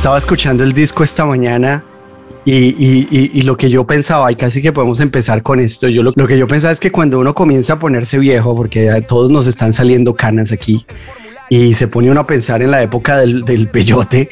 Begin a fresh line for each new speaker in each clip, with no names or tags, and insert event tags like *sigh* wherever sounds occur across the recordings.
Estaba escuchando el disco esta mañana y, y- y- y lo que yo pensaba, y casi que podemos empezar con esto, yo lo, lo que yo pensaba es que cuando uno comienza a ponerse viejo, porque todos nos están saliendo canas aquí, y se pone uno a pensar en la época del, del peyote,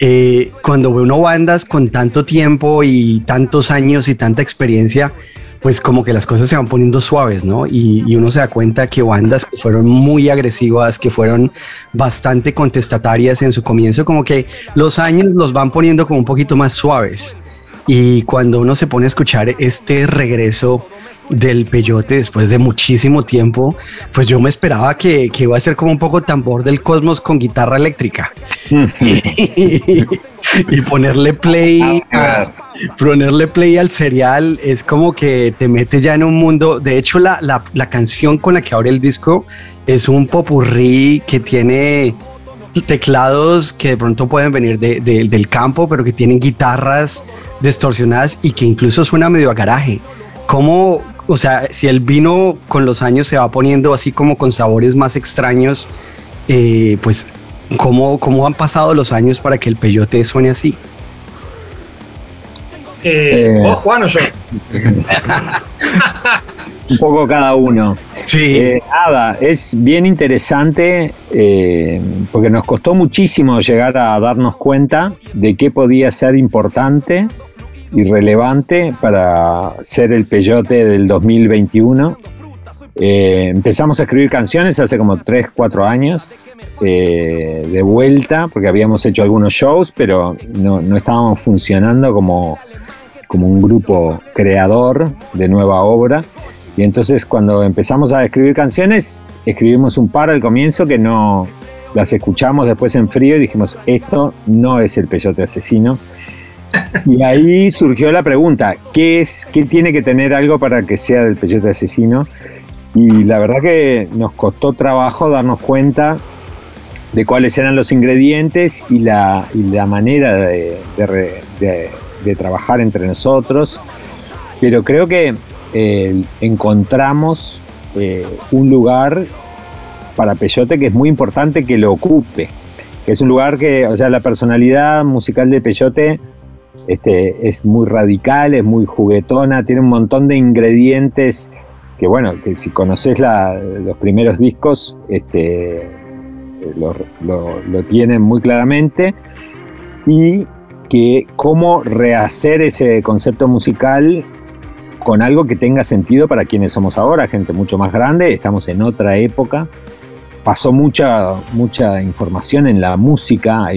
eh, cuando ve uno bandas con tanto tiempo y tantos años y tanta experiencia, pues como que las cosas se van poniendo suaves, ¿no? Y, y uno se da cuenta que bandas que fueron muy agresivas, que fueron bastante contestatarias en su comienzo, como que los años los van poniendo como un poquito más suaves. Y cuando uno se pone a escuchar este regreso del peyote después de muchísimo tiempo, pues yo me esperaba que, que iba a ser como un poco tambor del cosmos con guitarra eléctrica. *laughs* y ponerle play a- ponerle play al serial es como que te mete ya en un mundo. De hecho, la, la, la canción con la que abre el disco es un popurrí que tiene teclados que de pronto pueden venir de- de- del campo, pero que tienen guitarras distorsionadas y que incluso suena medio a garaje. ¿Cómo, o sea, si el vino con los años se va poniendo así como con sabores más extraños, eh, pues, ¿cómo, ¿cómo han pasado los años para que el peyote suene así?
Eh,
Eh.
¿Vos, Juan o yo? *laughs*
un poco cada uno.
Sí.
Eh, nada, es bien interesante eh, porque nos costó muchísimo llegar a darnos cuenta de qué podía ser importante y relevante para ser el peyote del 2021. Eh, empezamos a escribir canciones hace como 3, 4 años eh, de vuelta, porque habíamos hecho algunos shows, pero no, no estábamos funcionando como, como un grupo creador de nueva obra. Y entonces cuando empezamos a escribir canciones, escribimos un par al comienzo que no las escuchamos después en frío y dijimos, esto no es el peyote asesino. Y ahí surgió la pregunta, ¿qué es, qué tiene que tener algo para que sea del peyote asesino? Y la verdad que nos costó trabajo darnos cuenta de cuáles eran los ingredientes y la, manera de, trabajar entre nosotros. Pero creo que eh, encontramos eh, un lugar para Peyote que es muy importante que lo ocupe. Es un lugar que, o sea, la personalidad musical de Peyote este, es muy radical, es muy juguetona, tiene un montón de ingredientes que, bueno, que si conoces los primeros discos, este, lo, tienen muy claramente. Y que cómo rehacer ese concepto musical con algo que tenga sentido para quienes somos ahora, gente mucho más grande, estamos en otra época, pasó mucha, mucha información en la música,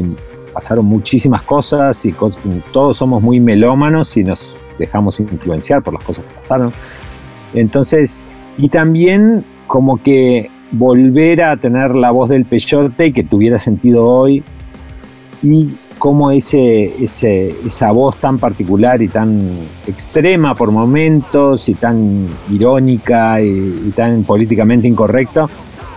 pasaron muchísimas cosas y todos somos muy melómanos y nos dejamos influenciar por las cosas que pasaron. Entonces, y también como que volver a tener la voz del peyote que tuviera sentido hoy y cómo ese, esa voz tan particular y tan extrema por momentos y tan irónica y tan políticamente incorrecta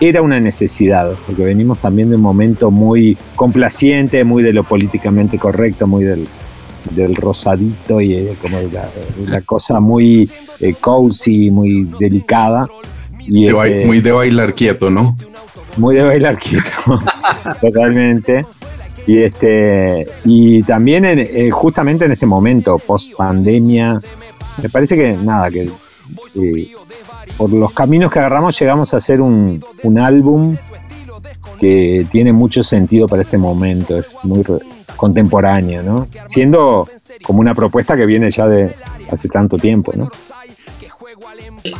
era una necesidad, porque venimos también de un momento muy complaciente, muy de lo políticamente correcto, muy del, del rosadito y eh, como de la, de la cosa muy eh, cozy, muy delicada. Y,
De
este,
muy de bailar quieto, ¿no?
muy de bailar quieto, *laughs* totalmente. Y este y también en- eh, justamente en este momento post pandemia, me parece que nada que eh, por los caminos que agarramos llegamos a hacer un, un álbum que tiene mucho sentido para este momento, es muy contemporáneo, ¿no? Siendo como una propuesta que viene ya de hace tanto tiempo, ¿no?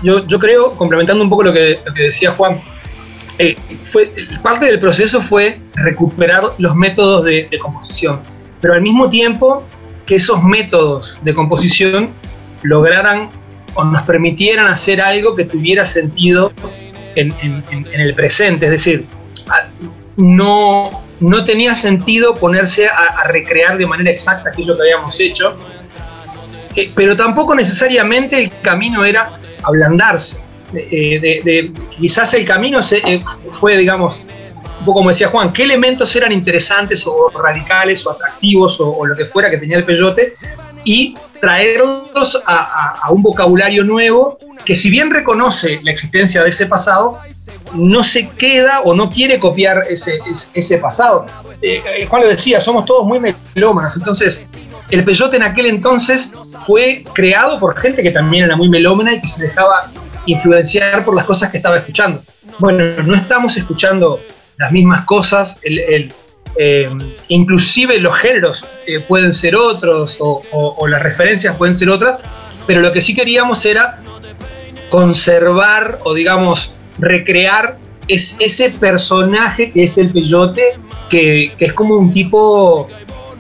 Yo, yo creo, complementando un poco lo que, lo que decía Juan, eh, fue, parte del proceso fue recuperar los métodos de, de composición, pero al mismo tiempo que esos métodos de composición lograran o nos permitieran hacer algo que tuviera sentido en, el presente. Es decir, no, no tenía sentido ponerse a, recrear de manera exacta aquello que habíamos hecho, eh, pero tampoco necesariamente el camino era ablandarse. Eh, quizás el camino eh, fue, digamos, un poco como decía Juan, qué elementos eran interesantes o radicales o atractivos o, lo que fuera que tenía el peyote y traerlos a, un vocabulario nuevo que si bien reconoce la existencia de ese pasado, no se queda o no quiere copiar ese, ese, pasado. Eh, eh, Juan lo decía, somos todos muy melómanos, entonces el peyote en aquel entonces fue creado por gente que también era muy melómana y que se dejaba influenciar por las cosas que estaba escuchando. Bueno, no estamos escuchando las mismas cosas, el, eh, inclusive los géneros pueden ser otros o, las referencias pueden ser otras, pero lo que sí queríamos era conservar o digamos recrear es ese personaje que es el peyote, que, es como un tipo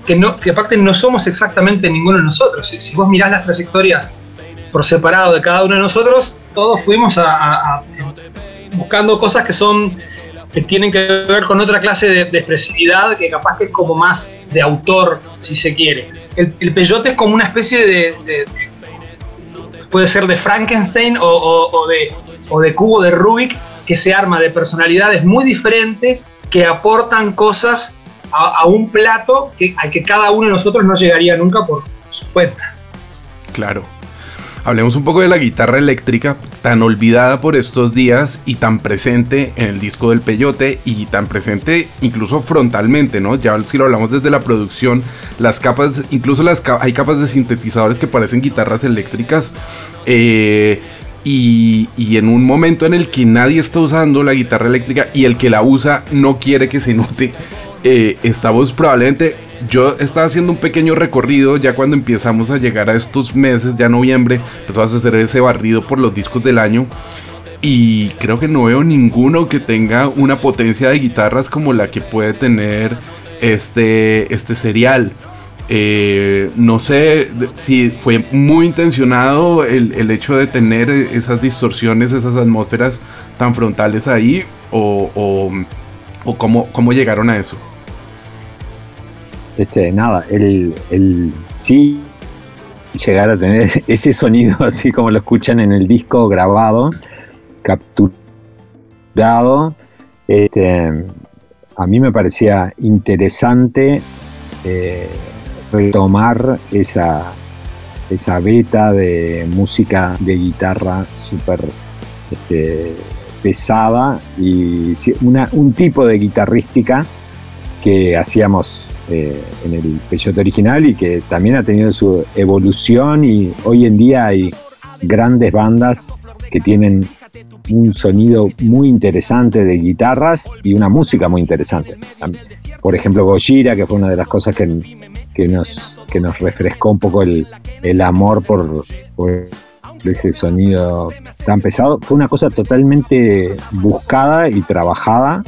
que, no, que aparte no somos exactamente ninguno de nosotros. Si, vos mirás las trayectorias por separado de cada uno de nosotros, todos fuimos a, buscando cosas que son que tienen que ver con otra clase de, expresividad que capaz que es como más de autor, si se quiere. El, peyote es como una especie de, puede ser de Frankenstein o, de, o de cubo de Rubik que se arma de personalidades muy diferentes que aportan cosas a, un plato al que cada uno de nosotros no llegaría nunca por su cuenta.
Claro. Hablemos un poco de la guitarra eléctrica, tan olvidada por estos días y tan presente en el disco del Peyote y tan presente incluso frontalmente, ¿no? Ya si lo hablamos desde la producción, las capas, incluso las hay capas de sintetizadores que parecen guitarras eléctricas. Eh, y, en un momento en el que nadie está usando la guitarra eléctrica y el que la usa no quiere que se note, eh, estamos probablemente, yo estaba haciendo un pequeño recorrido ya cuando empezamos a llegar a estos meses, ya noviembre, empezamos a hacer ese barrido por los discos del año y creo que no veo ninguno que tenga una potencia de guitarras como la que puede tener este, este serial. Eh, no sé si fue muy intencionado el, hecho de tener esas distorsiones, esas atmósferas tan frontales ahí, o, o, cómo, llegaron a eso.
Este, nada, el, el sí llegar a tener *laughs* ese sonido *laughs* así como lo escuchan en el disco grabado, capturado, este, a mí me parecía interesante. Eh, retomar esa, esa beta de música de guitarra súper este, pesada y un tipo de guitarrística que hacíamos eh, en el Peyote original y que también ha tenido su evolución y hoy en día hay grandes bandas que tienen un sonido muy interesante de guitarras y una música muy interesante. Por ejemplo, Gojira, que fue una de las cosas que que nos, que nos refrescó un poco el, amor por, ese sonido tan pesado. Fue una cosa totalmente buscada y trabajada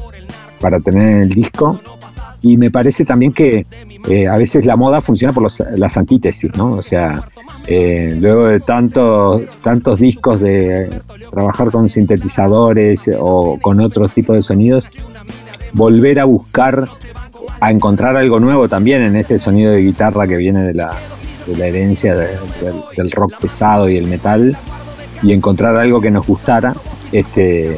para tener en el disco. Y me parece también que eh, a veces la moda funciona por las antítesis, ¿no? O sea, eh, luego de tantos, tantos discos de trabajar con sintetizadores o con otros tipos de sonidos, volver a buscar a encontrar algo nuevo también en este sonido de guitarra que viene de la, herencia del rock pesado y el metal y encontrar algo que nos gustara. Este,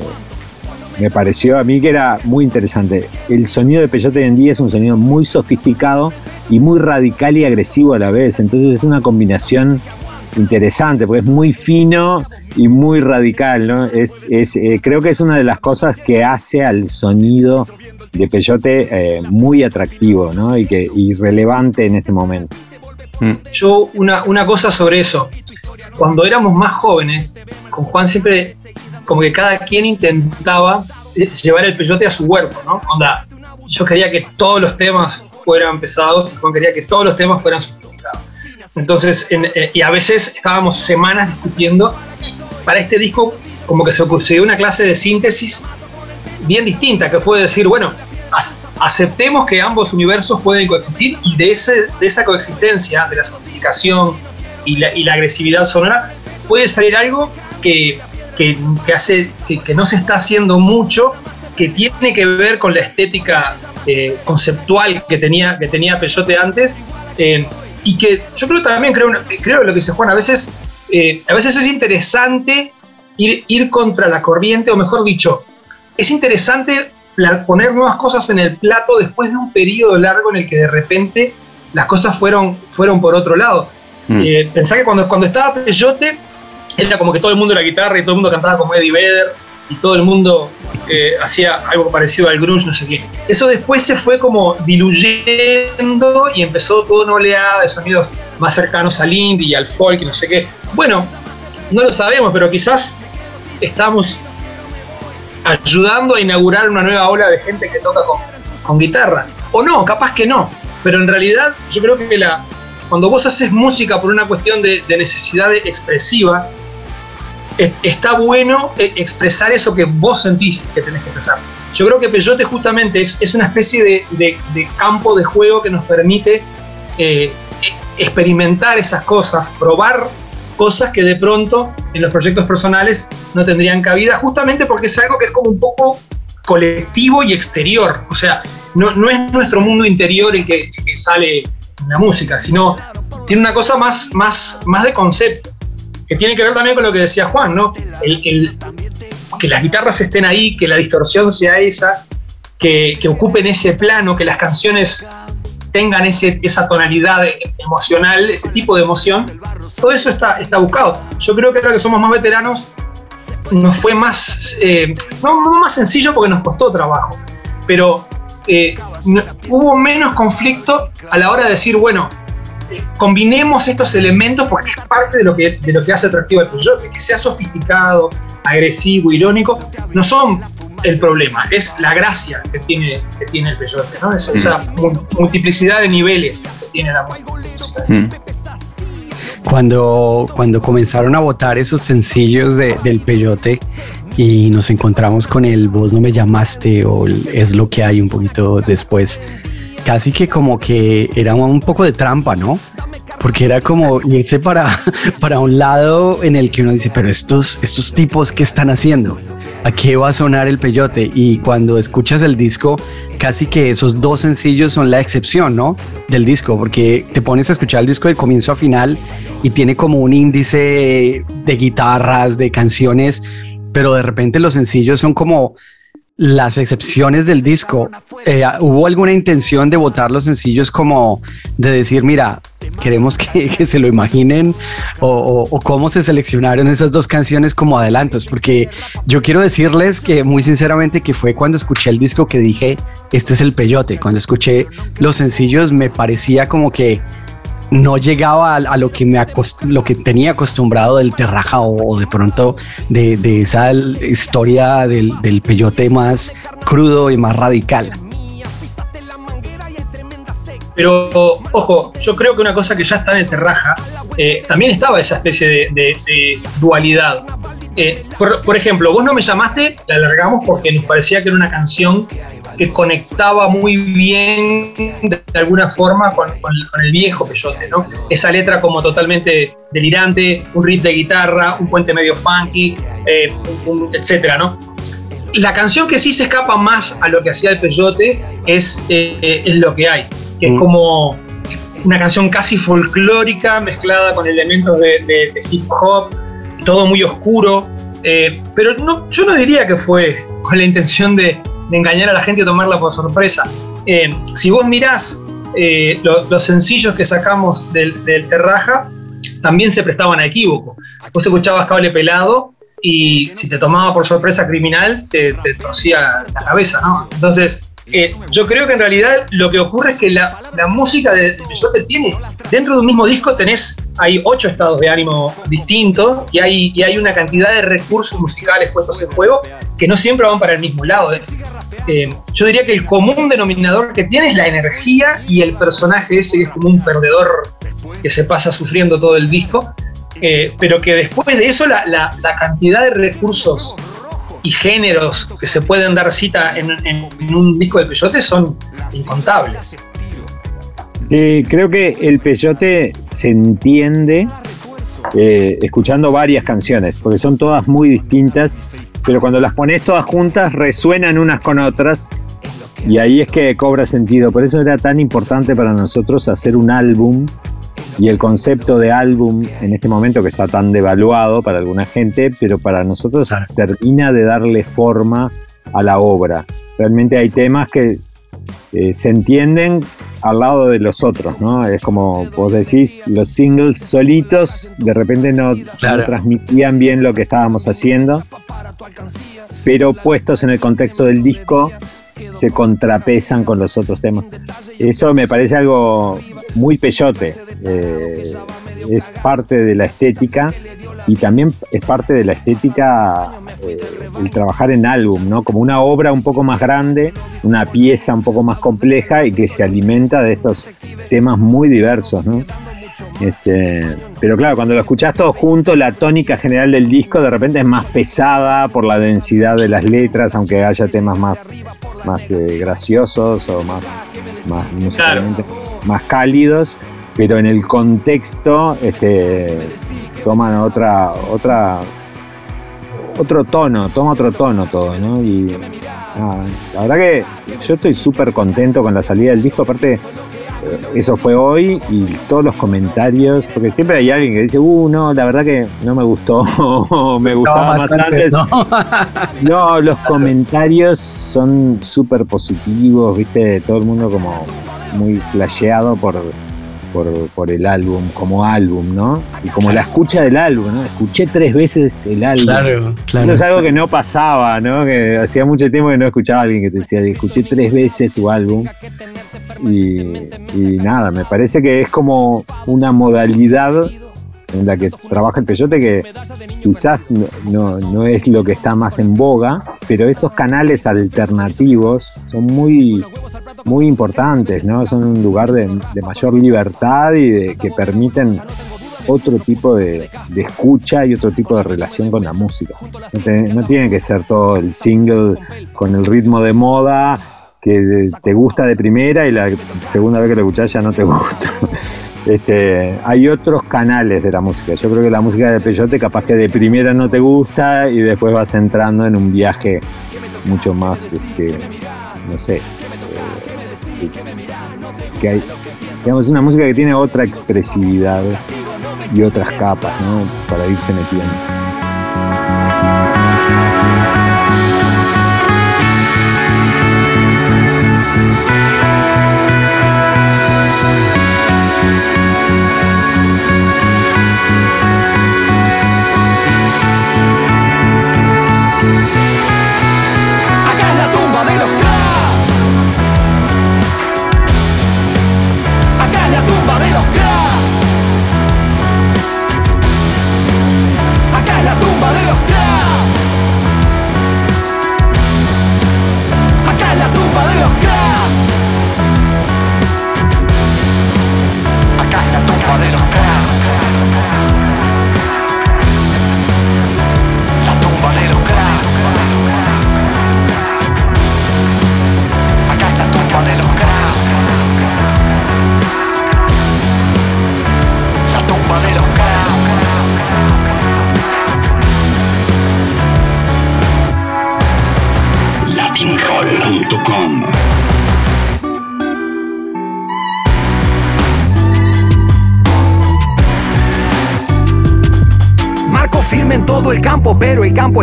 me pareció a mí que era muy interesante. El sonido de Peyote hoy en día es un sonido muy sofisticado y muy radical y agresivo a la vez. Entonces es una combinación interesante, porque es muy fino y muy radical. ¿no? Es, eh, creo que es una de las cosas que hace al sonido de Peyote eh, muy atractivo ¿no? y, que, relevante en este momento.
Mm. Yo una, una cosa sobre eso, cuando éramos más jóvenes, con Juan siempre como que cada quien intentaba eh, llevar el peyote a su huerto, ¿no? Onda, yo quería que todos los temas fueran pesados y Juan quería que todos los temas fueran sofisticados. Entonces, eh, y a veces estábamos semanas discutiendo. Para este disco, como que se, dio una clase de síntesis bien distinta, que fue decir, bueno, aceptemos que ambos universos pueden coexistir y de, ese, de esa coexistencia, de la sofisticación y la, y la agresividad sonora, puede salir algo que, que, que hace, que, que no se está haciendo mucho, que tiene que ver con la estética eh, conceptual que tenía, que tenía Peyote antes, eh, y que yo creo también, creo, creo lo que dice Juan, a veces, eh, a veces es interesante ir, ir contra la corriente, o mejor dicho, es interesante poner nuevas cosas en el plato después de un periodo largo en el que de repente las cosas fueron, fueron por otro lado.
Mm.
Eh, pensá que cuando, cuando estaba Peyote, era como que todo el mundo era guitarra y todo el mundo cantaba como Eddie Vedder y todo el mundo eh, hacía algo parecido al grunge, no sé qué. Eso después se fue como diluyendo y empezó toda una oleada de sonidos más cercanos al indie y al folk y no sé qué. Bueno, no lo sabemos, pero quizás estamos ayudando a inaugurar una nueva ola de gente que toca con, con guitarra. O no, capaz que no. Pero en realidad yo creo que la, cuando vos haces música por una cuestión de, de necesidad expresiva, está bueno eh, expresar eso que vos sentís que tenés que expresar. Yo creo que Peyote justamente es, una especie de, campo de juego que nos permite eh, e- experimentar esas cosas, probar cosas que de pronto en los proyectos personales no tendrían cabida, justamente porque es algo que es como un poco colectivo y exterior. O sea, no, es nuestro mundo interior el que, el que sale la música, sino tiene una cosa más, más, más de concepto, que tiene que ver también con lo que decía Juan, ¿no? Que las guitarras estén ahí, que la distorsión sea esa, que, que ocupen ese plano, que las canciones tengan ese, esa tonalidad emocional, ese tipo de emoción, todo eso está, está buscado. Yo creo que ahora que somos más veteranos, nos fue más, eh, no, más sencillo porque nos costó trabajo, pero eh, hubo menos conflicto a la hora de decir, bueno, eh, combinemos estos elementos porque es parte de lo que, de lo que hace atractivo al Peyote, que sea sofisticado, agresivo, irónico, no son el problema, es la gracia que tiene, que tiene el Peyote, ¿no? Es- esa mu- multiplicidad de niveles que tiene la música.
Mm.
Cuando, cuando comenzaron a votar esos sencillos de- del peyote y nos encontramos con el Vos no me llamaste o el es lo que hay un poquito después, casi que como que era un poco de trampa, ¿no? Porque era como irse para, *laughs* para un lado en el que uno dice, pero estos, estos tipos, ¿qué están haciendo? ¿A qué va a sonar el peyote? Y cuando escuchas el disco, casi que esos dos sencillos son la excepción, ¿no? Del disco, porque te pones a escuchar el disco de comienzo a final y tiene como un índice de guitarras, de canciones, pero de repente los sencillos son como las excepciones del disco. Eh, ¿Hubo alguna intención de votar los sencillos como de decir, mira, queremos *laughs* que, se lo imaginen o, o- o cómo se seleccionaron esas dos canciones como adelantos? Porque yo quiero decirles que muy sinceramente que fue cuando escuché el disco que dije, este es el peyote. Cuando escuché los sencillos me parecía como que no llegaba a, lo que me lo que tenía acostumbrado del terraja o, de pronto de, de esa historia del, del peyote más crudo y más radical.
Pero, ojo, yo creo que una cosa que ya está en el Terraja, eh, también estaba esa especie de dualidad. Eh, por, por ejemplo, vos no me llamaste, la alargamos porque nos parecía que era una canción que conectaba muy bien de, de alguna forma con, con- con el viejo Peyote, ¿no? Esa letra como totalmente delirante, un riff de guitarra, un puente medio funky, eh, un- un- etcétera, ¿no? La canción que sí se escapa más a lo que hacía el Peyote es, eh, es lo que hay, que
Mm.
es como una canción casi folclórica mezclada con elementos de, de- de hip hop, todo muy oscuro. eh, pero no, yo no diría que fue con la intención de, de engañar a la gente y tomarla por sorpresa. Eh, si vos mirás eh, lo- los sencillos que sacamos del, del Terraja, también se prestaban a equívoco. Vos escuchabas cable pelado y si te tomaba por sorpresa criminal, te, te torcía la cabeza, ¿no? Entonces, eh, yo creo que en realidad lo que ocurre es que la, la música de, de Peyote tiene, dentro de un mismo disco tenés, hay ocho estados de ánimo distintos y hay, y hay una cantidad de recursos musicales puestos en juego que no siempre van para el mismo lado. Eh, eh, yo diría que el común denominador que tiene es la energía y el personaje ese que es como un perdedor que se pasa sufriendo todo el disco, pero que después de eso la, la- la cantidad de recursos y géneros que se pueden dar cita en, un disco de Peyote son incontables.
Eh, creo que el peyote se entiende eh, escuchando varias canciones, porque son todas muy distintas, pero cuando las pones todas juntas resuenan unas con otras y ahí es que cobra sentido. Por eso era tan importante para nosotros hacer un álbum y el concepto de álbum en este momento que está tan devaluado para alguna gente, pero para nosotros
Claro.
termina de darle forma a la obra. Realmente hay temas que eh, se entienden al lado de los otros, ¿no? Es como vos decís, los singles solitos de repente no,
Claro.
no transmitían bien lo que estábamos haciendo, pero puestos en el contexto del disco se contrapesan con los otros temas. Eso me parece algo muy peyote. eh, es parte de la estética y también es parte de la estética eh, el trabajar en álbum, ¿no? Como una obra un poco más grande, una pieza un poco más compleja y que se alimenta de estos temas muy diversos, ¿no? Este, pero claro, cuando lo escuchás todo junto, la tónica general del disco de repente es más pesada por la densidad de las letras, aunque haya temas más, más eh, graciosos o más, más musicalmente más cálidos, pero en el contexto este, toman otra, otra, otro tono, toma otro tono todo, ¿no? Y la verdad que yo estoy súper contento con la salida del disco, aparte eh, eso fue hoy y todos los comentarios, porque siempre hay alguien que dice, uh, no, la verdad que no me gustó, *laughs* me gustaba más antes.
¿no? *laughs*
No, los comentarios son súper positivos, viste, todo el mundo como muy flasheado por, por, por el álbum, como álbum, ¿no? Y como la escucha del álbum, ¿no? Escuché tres veces el álbum.
Claro, claro.
Eso es algo que no pasaba, ¿no? Que hacía mucho tiempo que no escuchaba a alguien que te decía, escuché tres veces tu álbum. Y, y nada, me parece que es como una modalidad en la que trabaja el peyote que quizás no, no- no es lo que está más en boga, pero estos canales alternativos son muy, muy importantes, ¿no? Son un lugar de, mayor libertad y de, que permiten otro tipo de, de escucha y otro tipo de relación con la música. No, no tiene que ser todo el single con el ritmo de moda que te gusta de primera y la segunda vez que lo escuchás ya no te gusta. *laughs* Este, hay otros canales de la música. Yo creo que la música de Peyote capaz que de primera no te gusta y después vas entrando en un viaje mucho más, este, no sé, eh, que- hay, digamos, una música que tiene otra expresividad y otras capas, ¿no? Para irse metiendo.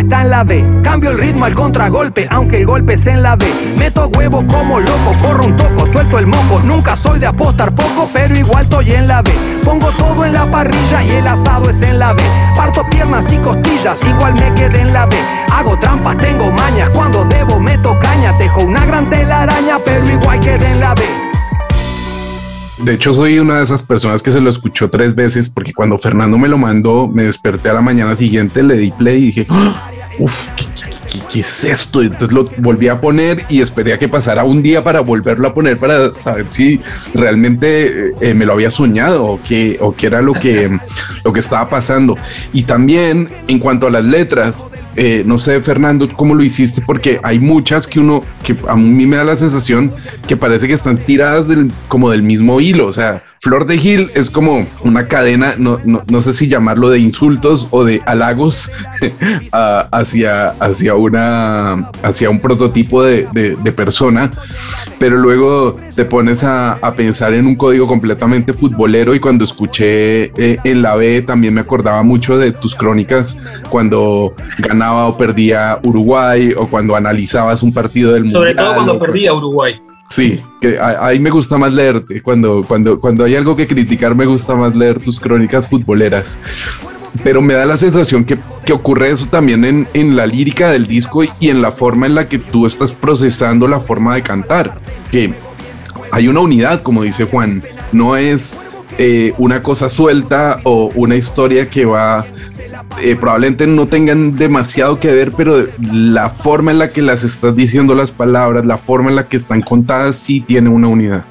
Está en la B. Cambio el ritmo al contragolpe, aunque el golpe es en la B. Meto huevo como loco, corro un toco, suelto el moco. Nunca soy de apostar poco, pero igual estoy en la B. Pongo todo en la parrilla y el asado es en la B. Parto piernas y costillas, igual me quedé en la B. Hago trampas, tengo mañas, cuando debo meto caña. Tejo una gran telaraña, pero igual quedé en la B.
De hecho, soy una de esas personas que se lo escuchó tres veces porque cuando Fernando me lo mandó, me desperté a la mañana siguiente, le di play y dije, ¡Ah! uff, ¿qué, es esto? Entonces lo volví a poner y esperé a que pasara un día para volverlo a poner para saber si realmente eh, me lo había soñado o qué, o qué era lo que, *laughs* lo que estaba pasando. Y también en cuanto a las letras, eh, no sé, Fernando, cómo lo hiciste, porque hay muchas que uno, que a mí me da la sensación que parece que están tiradas del, como del mismo hilo, o sea, Flor de Gil es como una cadena, no, no, no sé si llamarlo de insultos o de halagos *laughs* hacia, hacia, una, hacia un prototipo de, de, de, persona, pero luego te pones a, a, pensar en un código completamente futbolero y cuando escuché eh, en la B también me acordaba mucho de tus crónicas cuando ganaba o perdía Uruguay o cuando analizabas un partido del
Sobre
Mundial.
Sobre todo cuando perdía Uruguay.
Sí, que ahí me gusta más leerte. Cuando, cuando, cuando hay algo que criticar, me gusta más leer tus crónicas futboleras. Pero me da la sensación que, que ocurre eso también en, en, la lírica del disco y en la forma en la que tú estás procesando la forma de cantar. Que hay una unidad, como dice Juan. No es eh, una cosa suelta o una historia que va eh, probablemente no tengan demasiado que ver, pero la forma en la que las estás diciendo las palabras, la forma en la que están contadas, sí tiene una unidad.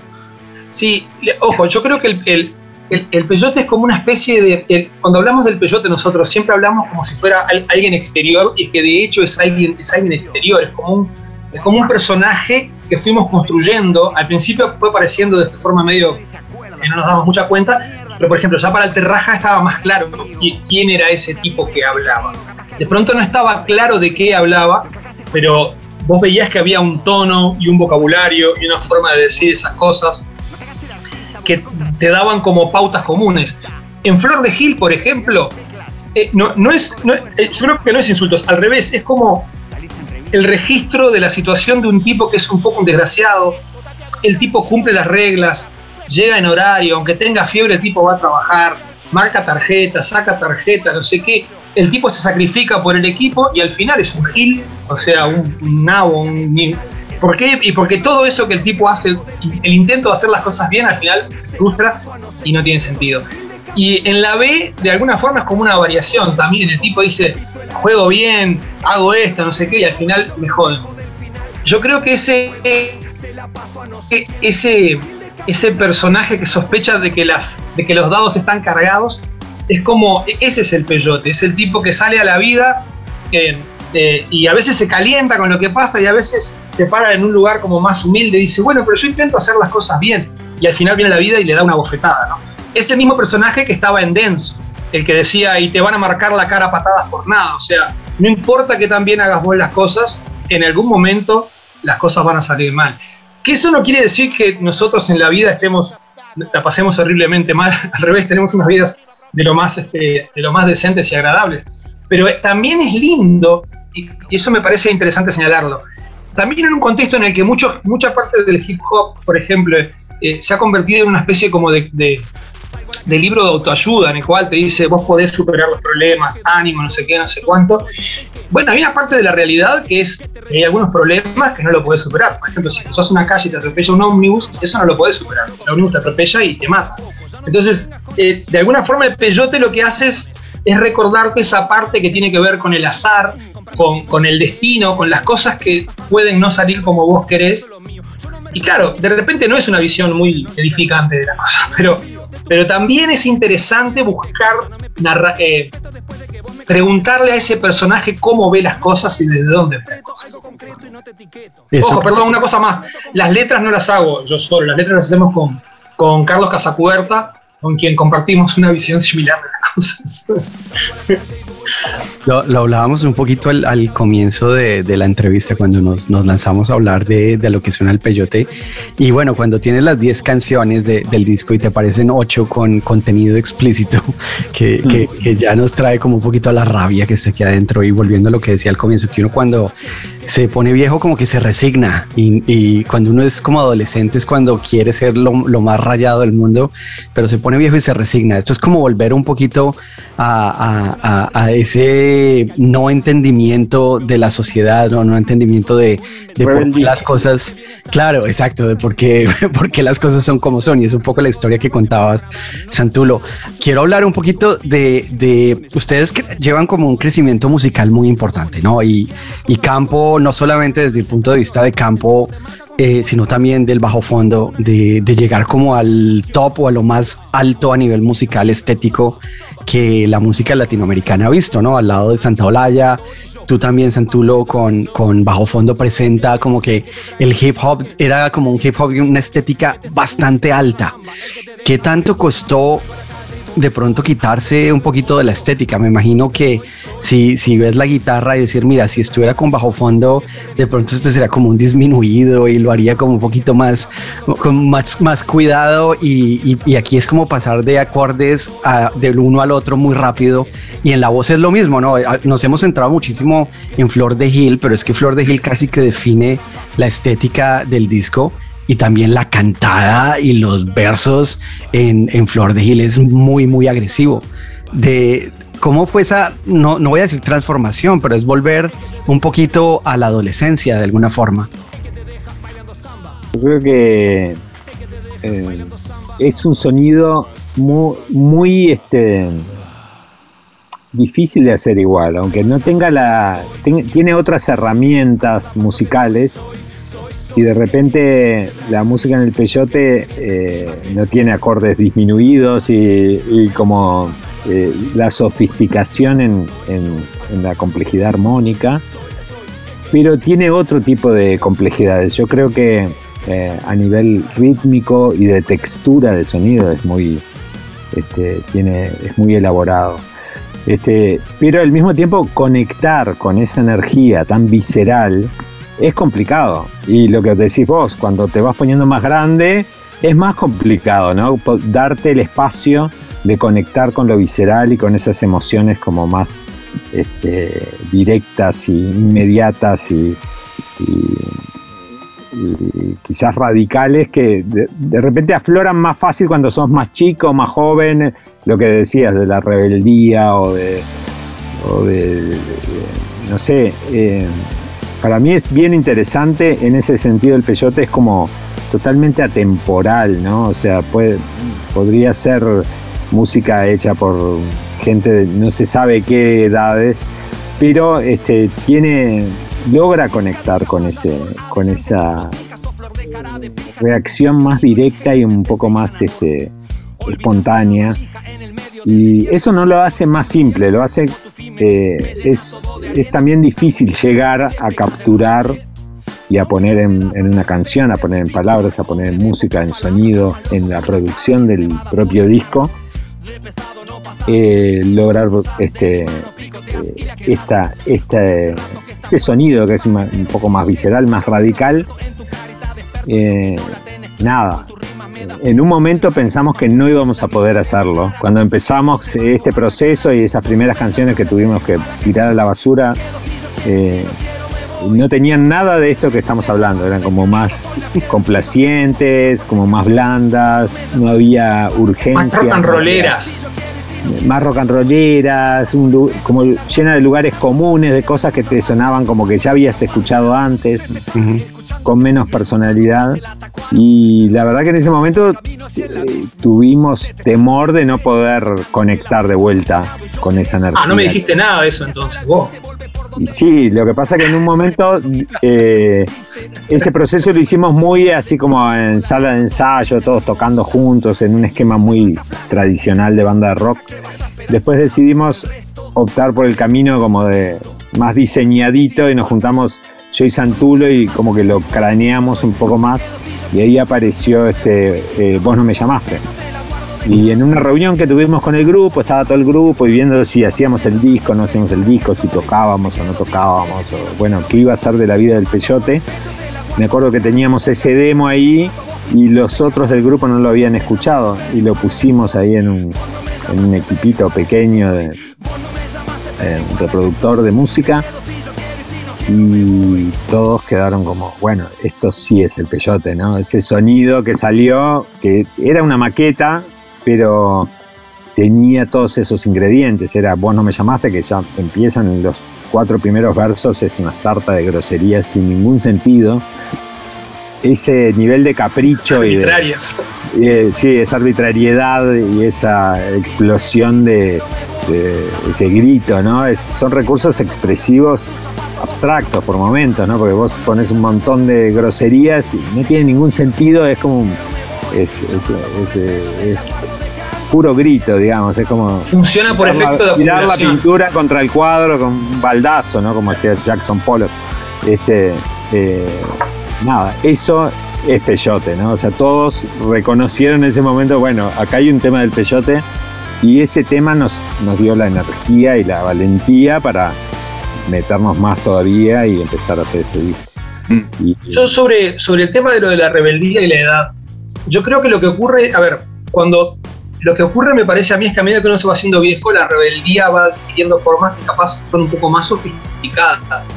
Sí, ojo, yo creo que el, el, el, el peyote es como una especie de. El, cuando hablamos del peyote, nosotros siempre hablamos como si fuera alguien exterior, y que de hecho es alguien, es alguien exterior, es como, un, es como un personaje que fuimos construyendo. Al principio fue pareciendo de forma medio no nos damos mucha cuenta, pero por ejemplo, ya para el Terraja estaba más claro quién era ese tipo que hablaba. De pronto no estaba claro de qué hablaba, pero vos veías que había un tono y un vocabulario y una forma de decir esas cosas que te daban como pautas comunes. En Flor de Gil, por ejemplo, eh, no, no, es, eh, yo creo que no es insultos, al revés, es como el registro de la situación de un tipo que es un poco un desgraciado, el tipo cumple las reglas, llega en horario, aunque tenga fiebre, el tipo va a trabajar, marca tarjeta, saca tarjeta, no sé qué. El tipo se sacrifica por el equipo y al final es un gil, o sea, un, nabo, un. ¿Por qué? Y porque todo eso que el tipo hace, el intento de hacer las cosas bien, al final se frustra y no tiene sentido. Y en la B, de alguna forma, es como una variación también. El tipo dice, juego bien, hago esto, no sé qué, y al final me joden. Yo creo que ese. Ese ese personaje que sospecha de que, los dados están cargados, es como, ese es el peyote, es el tipo que sale a la vida eh, eh, y a veces se calienta con lo que pasa y a veces se para en un lugar como más humilde y dice, bueno, pero yo intento hacer las cosas bien y al final viene la vida y le da una bofetada, ¿no? Ese mismo personaje que estaba en Denso, el que decía, y te van a marcar la cara patadas por nada, o sea, no importa que también hagas vos las cosas, en algún momento las cosas van a salir mal. Que eso no quiere decir que nosotros en la vida estemos, la pasemos horriblemente mal, *laughs* al revés, tenemos unas vidas de lo más, este, de lo más decentes y agradables. Pero también es lindo, y eso me parece interesante señalarlo, también en un contexto en el que mucha parte del hip hop, por ejemplo, eh, se ha convertido en una especie como de, de, libro de autoayuda, en el cual te dice, vos podés superar los problemas, ánimo, no sé qué, no sé cuánto. Bueno, hay una parte de la realidad que es que hay algunos problemas que no lo podés superar. Por ejemplo, si sos una calle y te atropella un ómnibus, eso no lo podés superar. El ómnibus te atropella y te mata. Entonces, eh, de alguna forma el peyote lo que hace es, es, recordarte esa parte que tiene que ver con el azar, con, con el destino, con las cosas que pueden no salir como vos querés. Y claro, de repente no es una visión muy edificante de la cosa, *laughs* pero, pero también es interesante buscar narra eh, preguntarle a ese personaje cómo ve las cosas y desde dónde ve las cosas. Ojo, perdón, una cosa más. Las letras no las hago yo solo, las letras las hacemos con, con Carlos Casacuberta, con quien compartimos una visión similar de las cosas. *laughs*
Lo, lo, hablábamos un poquito al, al comienzo de, de, la entrevista cuando nos, nos lanzamos a hablar de, de, lo que suena el peyote. Y bueno, cuando tienes las 10 canciones de, del disco y te aparecen 8 con contenido explícito, *laughs* que, que, que, ya nos trae como un poquito a la rabia que está aquí adentro. Y volviendo a lo que decía al comienzo, que uno cuando se pone viejo como que se resigna y, y cuando uno es como adolescente es cuando quiere ser lo, lo, más rayado del mundo, pero se pone viejo y se resigna. Esto es como volver un poquito a, a, a ese no entendimiento de la sociedad, no, no entendimiento de, de por qué las cosas, claro, exacto, de por qué, *laughs* por qué las cosas son como son y es un poco la historia que contabas, Santulo. Quiero hablar un poquito de, de ustedes que llevan como un crecimiento musical muy importante, ¿no? Y, y campo, no solamente desde el punto de vista de campo, eh, sino también del bajo fondo, de, llegar como al top o a lo más alto a nivel musical estético que la música latinoamericana ha visto, ¿no? Al lado de Santa Olaya, tú también, Santulo, con, con bajo fondo presenta como que el hip hop era como un hip hop de una estética bastante alta. ¿Qué tanto costó de pronto quitarse un poquito de la estética. Me imagino que si, si ves la guitarra y decir, mira, si estuviera con bajo fondo, de pronto este sería como un disminuido y lo haría como un poquito más, con más, más cuidado. Y, y, y aquí es como pasar de acordes a, del uno al otro muy rápido. Y en la voz es lo mismo, ¿no? Nos hemos centrado muchísimo en Flor de Gil, pero es que Flor de Gil casi que define la estética del disco y también la cantada y los versos en, Flor de Gil es muy, muy agresivo. De cómo fue esa, no, no voy a decir transformación, pero es volver un poquito a la adolescencia de alguna forma.
Yo creo que eh, es un sonido muy, este, difícil de hacer igual, aunque no tenga la. Tiene otras herramientas musicales y de repente la música en el peyote eh, no tiene acordes disminuidos y, como eh, la sofisticación en, en, en, la complejidad armónica, pero tiene otro tipo de complejidades. Yo creo que eh, a nivel rítmico y de textura de sonido es muy, este, tiene, es muy elaborado. Este, pero al mismo tiempo conectar con esa energía tan visceral es complicado. Y lo que decís vos, cuando te vas poniendo más grande, es más complicado, ¿no? Darte el espacio de conectar con lo visceral y con esas emociones como más este, directas y inmediatas y, quizás radicales que de, repente afloran más fácil cuando sos más chico, más joven, lo que decías de la rebeldía o de, o de no sé, eh, para mí es bien interesante en ese sentido el peyote es como totalmente atemporal, ¿no? O sea, puede, podría ser música hecha por gente de no se sabe qué edades, pero este, tiene, logra conectar con, ese, con esa reacción más directa y un poco más este, espontánea. Y eso no lo hace más simple, lo hace. Eh, es, es, también difícil llegar a capturar y a poner en, una canción, a poner en palabras, a poner en música, en sonido, en la producción del propio disco. Eh, lograr este, eh, esta, este, este sonido que es un, un poco más visceral, más radical. Eh, nada, en un momento pensamos que no íbamos a poder hacerlo. Cuando empezamos este proceso y esas primeras canciones que tuvimos que tirar a la basura, eh, no tenían nada de esto que estamos hablando. Eran como más complacientes, como más blandas, no había urgencia.
Más rock and rolleras.
Más rock and rolleras, un, como llena de lugares comunes, de cosas que te sonaban como que ya habías escuchado antes. Uh -huh con menos personalidad y la verdad que en ese momento eh, tuvimos temor de no poder conectar de vuelta con esa energía.
Ah, no me dijiste nada de eso entonces, vos.
Y sí, lo que pasa que en un momento eh, ese proceso lo hicimos muy así como en sala de ensayo, todos tocando juntos, en un esquema muy tradicional de banda de rock. Después decidimos optar por el camino como de más diseñadito y nos juntamos yo y Santulo y como que lo craneamos un poco más y ahí apareció este eh, Vos no me llamaste. Y en una reunión que tuvimos con el grupo, estaba todo el grupo y viendo si hacíamos el disco, no hacíamos el disco, si tocábamos o no tocábamos, o bueno, qué iba a ser de la vida del peyote. Me acuerdo que teníamos ese demo ahí y los otros del grupo no lo habían escuchado y lo pusimos ahí en un, en un equipito pequeño de eh, reproductor de música y todos quedaron como, bueno, esto sí es el peyote, ¿no? Ese sonido que salió, que era una maqueta, pero tenía todos esos ingredientes. Era vos no me llamaste, que ya empiezan los cuatro primeros versos, es una sarta de groserías sin ningún sentido. Ese nivel de capricho y de, eh, sí, esa arbitrariedad y esa explosión de, de ese grito, ¿no? Es- son recursos expresivos abstractos por momentos, ¿no? Porque vos pones un montón de groserías y no tiene ningún sentido, es como un- es, es- es, es puro grito, digamos, es como
Funciona por
la-
efecto de
tirar la pintura contra el cuadro con un baldazo, ¿no? Como hacía Jackson Pollock. Este, eh, nada, eso es peyote, ¿no? O sea, todos reconocieron en ese momento, bueno, acá hay un tema del peyote y ese tema nos, nos dio la energía y la valentía para meternos más todavía y empezar a hacer este disco.
Mm.
Y-
Yo sobre, sobre el tema de lo de la rebeldía y la edad, yo creo que lo que ocurre, a ver, cuando lo que ocurre me parece a mí es que a medida que uno se va haciendo viejo, la rebeldía va adquiriendo formas que capaz son un poco más sofisticadas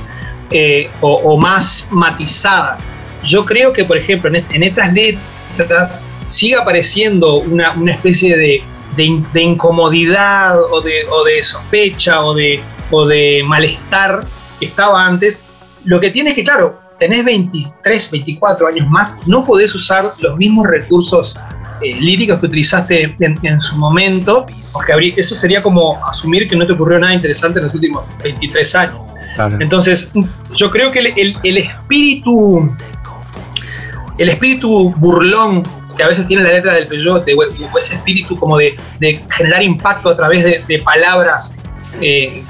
eh, o, o más matizadas. Yo creo que, por ejemplo, en, est- en estas letras sigue apareciendo una, una especie de, de de incomodidad o de, o de sospecha o de, o de malestar que estaba antes. Lo que tiene es que, claro, tenés 23, 24 años más, no podés usar los mismos recursos eh, líricos que utilizaste en, en su momento, porque eso sería como asumir que no te ocurrió nada interesante en los últimos 23 años.
Claro.
Entonces, yo creo que el, el- el espíritu, el espíritu burlón que a veces tiene la letra del peyote, o, o ese espíritu como de, de generar impacto a través de, de palabras, eh,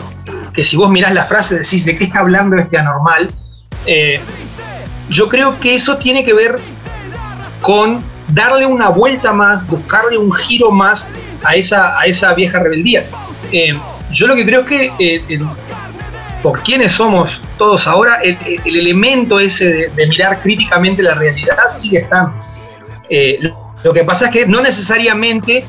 que si vos mirás la frase decís de qué está hablando este anormal, eh, yo creo que eso tiene que ver con darle una vuelta más, buscarle un giro más a esa, a esa vieja rebeldía. Eh, yo lo que creo es que eh, por quienes somos todos ahora, el, el- el elemento ese de, mirar críticamente la realidad sigue estando. Lo, que pasa es que no necesariamente,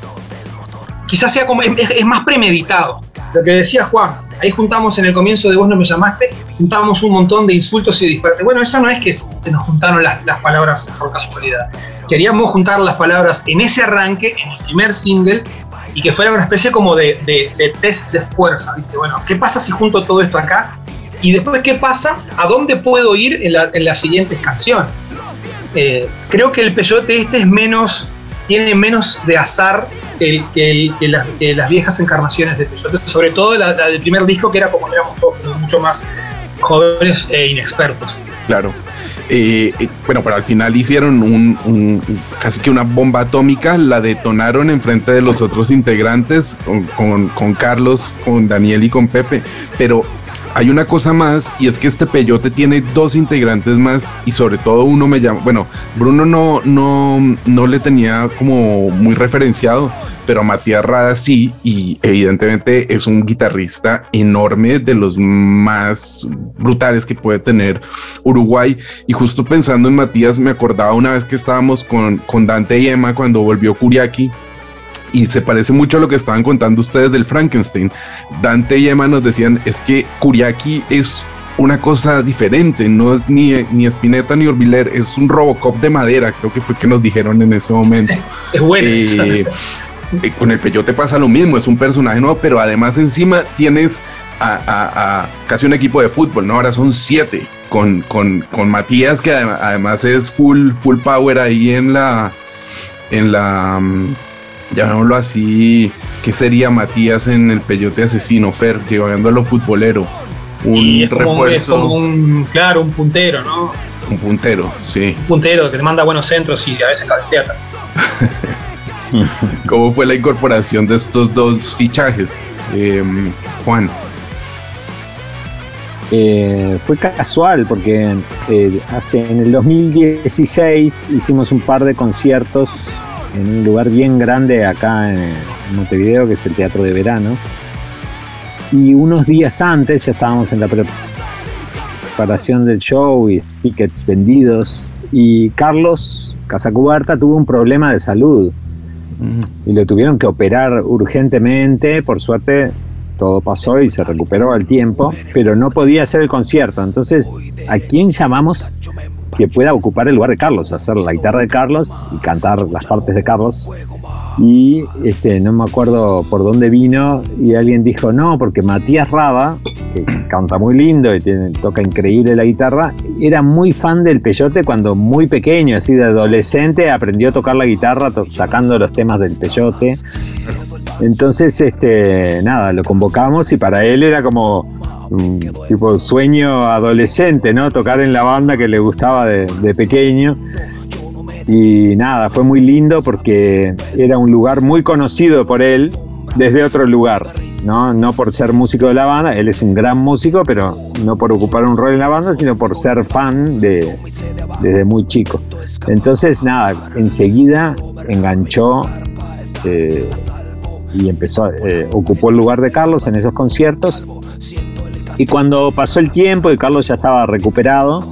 quizás sea como, es más premeditado. Lo que decía Juan, ahí juntamos en el comienzo de Vos no me llamaste, juntamos un montón de insultos y disparates. Bueno, eso no es que se nos juntaron las, las palabras por casualidad. Queríamos juntar las palabras en ese arranque, en el primer single, y que fuera una especie como de, de- test de fuerza, ¿viste? Bueno, ¿qué pasa si junto todo esto acá? Y después, ¿qué pasa? ¿A dónde puedo ir en las siguientes canciones? Eh, creo que el peyote este es menos, tiene menos de azar que, que que las, que las viejas encarnaciones de peyote, sobre todo la, del primer disco, que era como éramos todos mucho más jóvenes e inexpertos.
Claro. Eh, eh, bueno, pero al final hicieron un, un- casi que una bomba atómica, la detonaron en frente de los otros integrantes, con Carlos, con Daniel y con Pepe. Pero hay una cosa más, y es que este peyote tiene dos integrantes más, y sobre todo uno me llama, bueno, Bruno no, no, no le tenía como muy referenciado, pero Matías Rada sí, y evidentemente es un guitarrista enorme, de los más brutales que puede tener Uruguay. Y justo pensando en Matías, me acordaba una vez que estábamos con, con Dante y Emma cuando volvió Kuriaki. Y se parece mucho a lo que estaban contando ustedes del Frankenstein. Dante y Emma nos decían, es que Kuriaki es una cosa diferente, no es ni, ni Spinetta ni Orbiler, es un Robocop de madera, creo que fue que nos dijeron en ese momento. *laughs*
Es bueno.
Eh, eh, con el peyote pasa lo mismo, es un personaje nuevo, pero además encima tienes a, a- a casi un equipo de fútbol, ¿no? Ahora son siete, con, con, con Matías, que adem- además es full, full power ahí en la, en la, mm, llamémoslo así, ¿qué sería Matías en el peyote asesino, Fer, llegando a lo futbolero? Un
y es como, es
refuerzo,
como un, claro, un puntero, ¿no?
un puntero, sí.
Un puntero que te manda buenos centros y a veces cabecea. también. *laughs*
¿Cómo fue la incorporación de estos dos fichajes, Eh, Juan?
Eh, fue casual porque eh, hace, en el 2016 hicimos un par de conciertos en un lugar bien grande acá en, Montevideo, que es el Teatro de Verano. Y unos días antes ya estábamos en la preparación del show y tickets vendidos. Y Carlos Casacuberta tuvo un problema de salud y lo tuvieron que operar urgentemente. Por suerte todo pasó y se recuperó al tiempo, pero no podía hacer el concierto. Entonces, ¿a quién llamamos que pueda ocupar el lugar de Carlos? Hacer la guitarra de Carlos y cantar las partes de Carlos. Y este, no me acuerdo por dónde vino y alguien dijo, no, porque Matías Raba, que canta muy lindo y tiene, toca increíble la guitarra, era muy fan del peyote cuando muy pequeño, así de adolescente, aprendió a tocar la guitarra sacando los temas del peyote. Entonces, este, nada, lo convocamos y para él era como un tipo sueño adolescente, ¿no? Tocar en la banda que le gustaba de, de pequeño. Y nada, fue muy lindo porque era un lugar muy conocido por él desde otro lugar, ¿no? No por ser músico de la banda, él es un gran músico, pero no por ocupar un rol en la banda, sino por ser fan de, desde muy chico. Entonces, nada, enseguida enganchó eh, y empezó, eh, ocupó el lugar de Carlos en esos conciertos. Y cuando pasó el tiempo y Carlos ya estaba recuperado,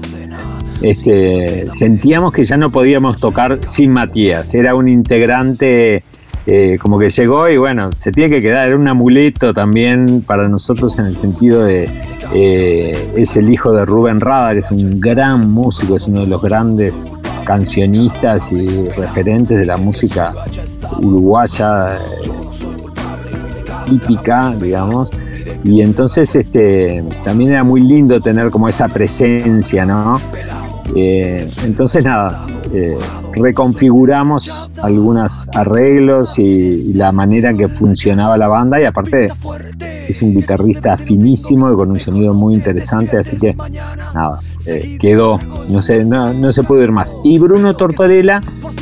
este, sentíamos que ya no podíamos tocar sin Matías. Era un integrante eh, como que llegó y bueno, se tiene que quedar. Era un amuleto también para nosotros en el sentido de eh, es el hijo de Rubén Rada, que es un gran músico, es uno de los grandes cancionistas y referentes de la música uruguaya eh, típica, digamos. Y entonces este, también era muy lindo tener como esa presencia, ¿no? Eh, entonces nada, eh, reconfiguramos algunos arreglos y, la manera en que funcionaba la banda y aparte es un guitarrista finísimo y con un sonido muy interesante, así que nada, eh, quedó, no se, no, no se pudo ir más. Y Bruno Tortorella,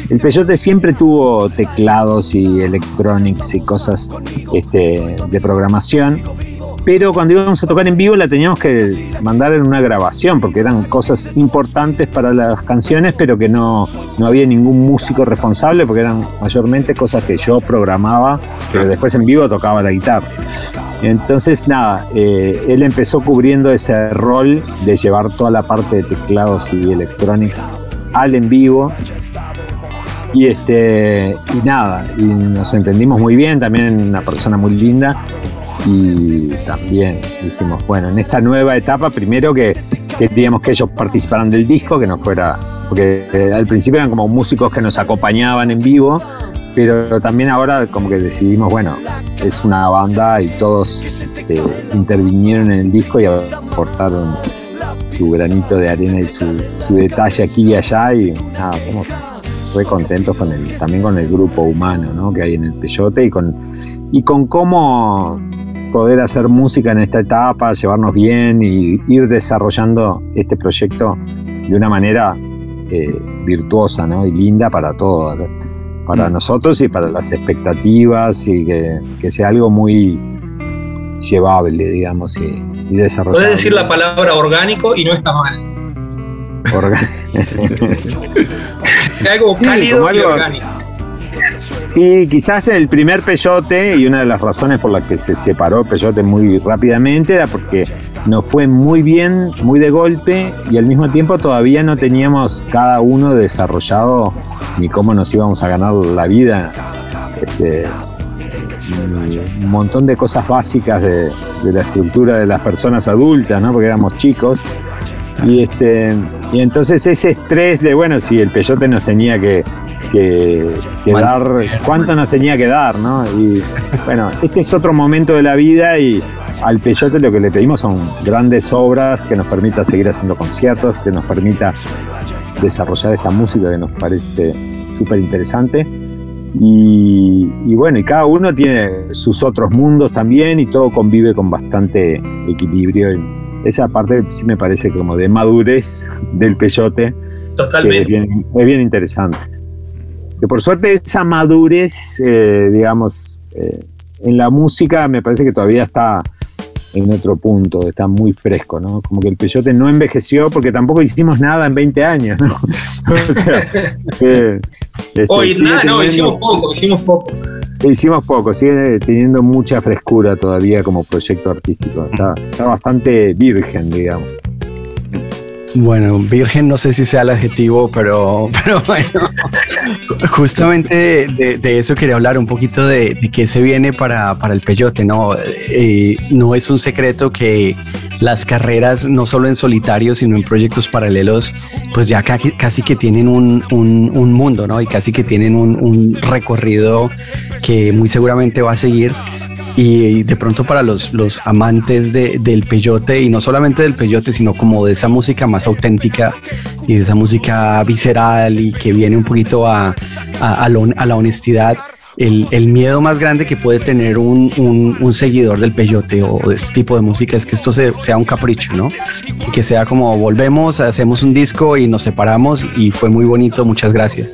el Peyote siempre tuvo teclados y electronics y cosas este, de programación, pero cuando íbamos a tocar en vivo la teníamos que mandar en una grabación porque eran cosas importantes para las canciones pero que no, no había ningún músico responsable porque eran mayormente cosas que yo programaba pero después en vivo tocaba la guitarra. Entonces nada eh, él empezó cubriendo ese rol de llevar toda la parte de teclados y electronics al en vivo. Y este y nada y nos entendimos muy bien también una persona muy linda y también dijimos, bueno, en esta nueva etapa, primero que, que queríamos que ellos participaran del disco, que no fuera, porque eh, al principio eran como músicos que nos acompañaban en vivo, pero también ahora como que decidimos, bueno, es una banda y todos eh, intervinieron en el disco y aportaron su granito de arena y su, su detalle aquí y allá y nada, estamos re contentos con el, también con el grupo humano ¿no? que hay en el Peyote y con, y con cómo poder hacer música en esta etapa, llevarnos bien y ir desarrollando este proyecto de una manera eh, virtuosa ¿no? y linda para todos, para
Mm.
nosotros y para las expectativas y que, que sea algo muy llevable, digamos, y, y desarrollable.
Puedes decir la palabra orgánico y no está mal.
Orga- *laughs* *laughs*
Algo
Sí,
cálido y
algo-
orgánico.
Sí, quizás el primer Peyote, y una de las razones por las que se separó Peyote muy rápidamente era porque nos fue muy bien, muy de golpe, y al mismo tiempo todavía no teníamos cada uno desarrollado ni cómo nos íbamos a ganar la vida. Este, un montón de cosas básicas de, de la estructura de las personas adultas, ¿no? Porque éramos chicos. Y, este, y entonces ese estrés de, bueno, si el peyote nos tenía que, que, que
Bueno.
dar, cuánto nos tenía que dar, ¿no? Y bueno, este es otro momento de la vida y al peyote lo que le pedimos son grandes obras que nos permita seguir haciendo conciertos, que nos permita desarrollar esta música que nos parece súper interesante. Y, y bueno, y cada uno tiene sus otros mundos también y todo convive con bastante equilibrio. Y esa parte sí me parece como de madurez del peyote, que es
Totalmente.
bien, es bien interesante. Que por suerte esa madurez, eh, digamos, eh, en la música me parece que todavía está en otro punto, está muy fresco, ¿no? Como que el peyote no envejeció porque tampoco hicimos nada en 20 años, ¿no? *laughs* o sea, eh, este,
Hoy
sigue
nada, no, hicimos poco, hicimos poco.
Hicimos poco, sigue teniendo mucha frescura todavía como proyecto artístico. Está, está bastante virgen, digamos.
Bueno, virgen no sé si sea el adjetivo, pero, *laughs* pero bueno, justamente de, eso quería hablar un poquito de, qué se viene para, para el peyote, ¿no? Eh, no es un secreto que las carreras, no solo en solitario, sino en proyectos paralelos, pues ya casi, que tienen un, un, un, mundo, ¿no? Y casi que tienen un recorrido que muy seguramente va a seguir y de pronto para los, los amantes de, del peyote y no solamente del peyote sino como de esa música más auténtica y de esa música visceral y que viene un poquito a, a, a, lo, a la honestidad el, el, miedo más grande que puede tener un, un, un, seguidor del peyote o de este tipo de música es que esto se, sea un capricho, ¿no? Y que sea como volvemos, hacemos un disco y nos separamos y fue muy bonito, muchas gracias.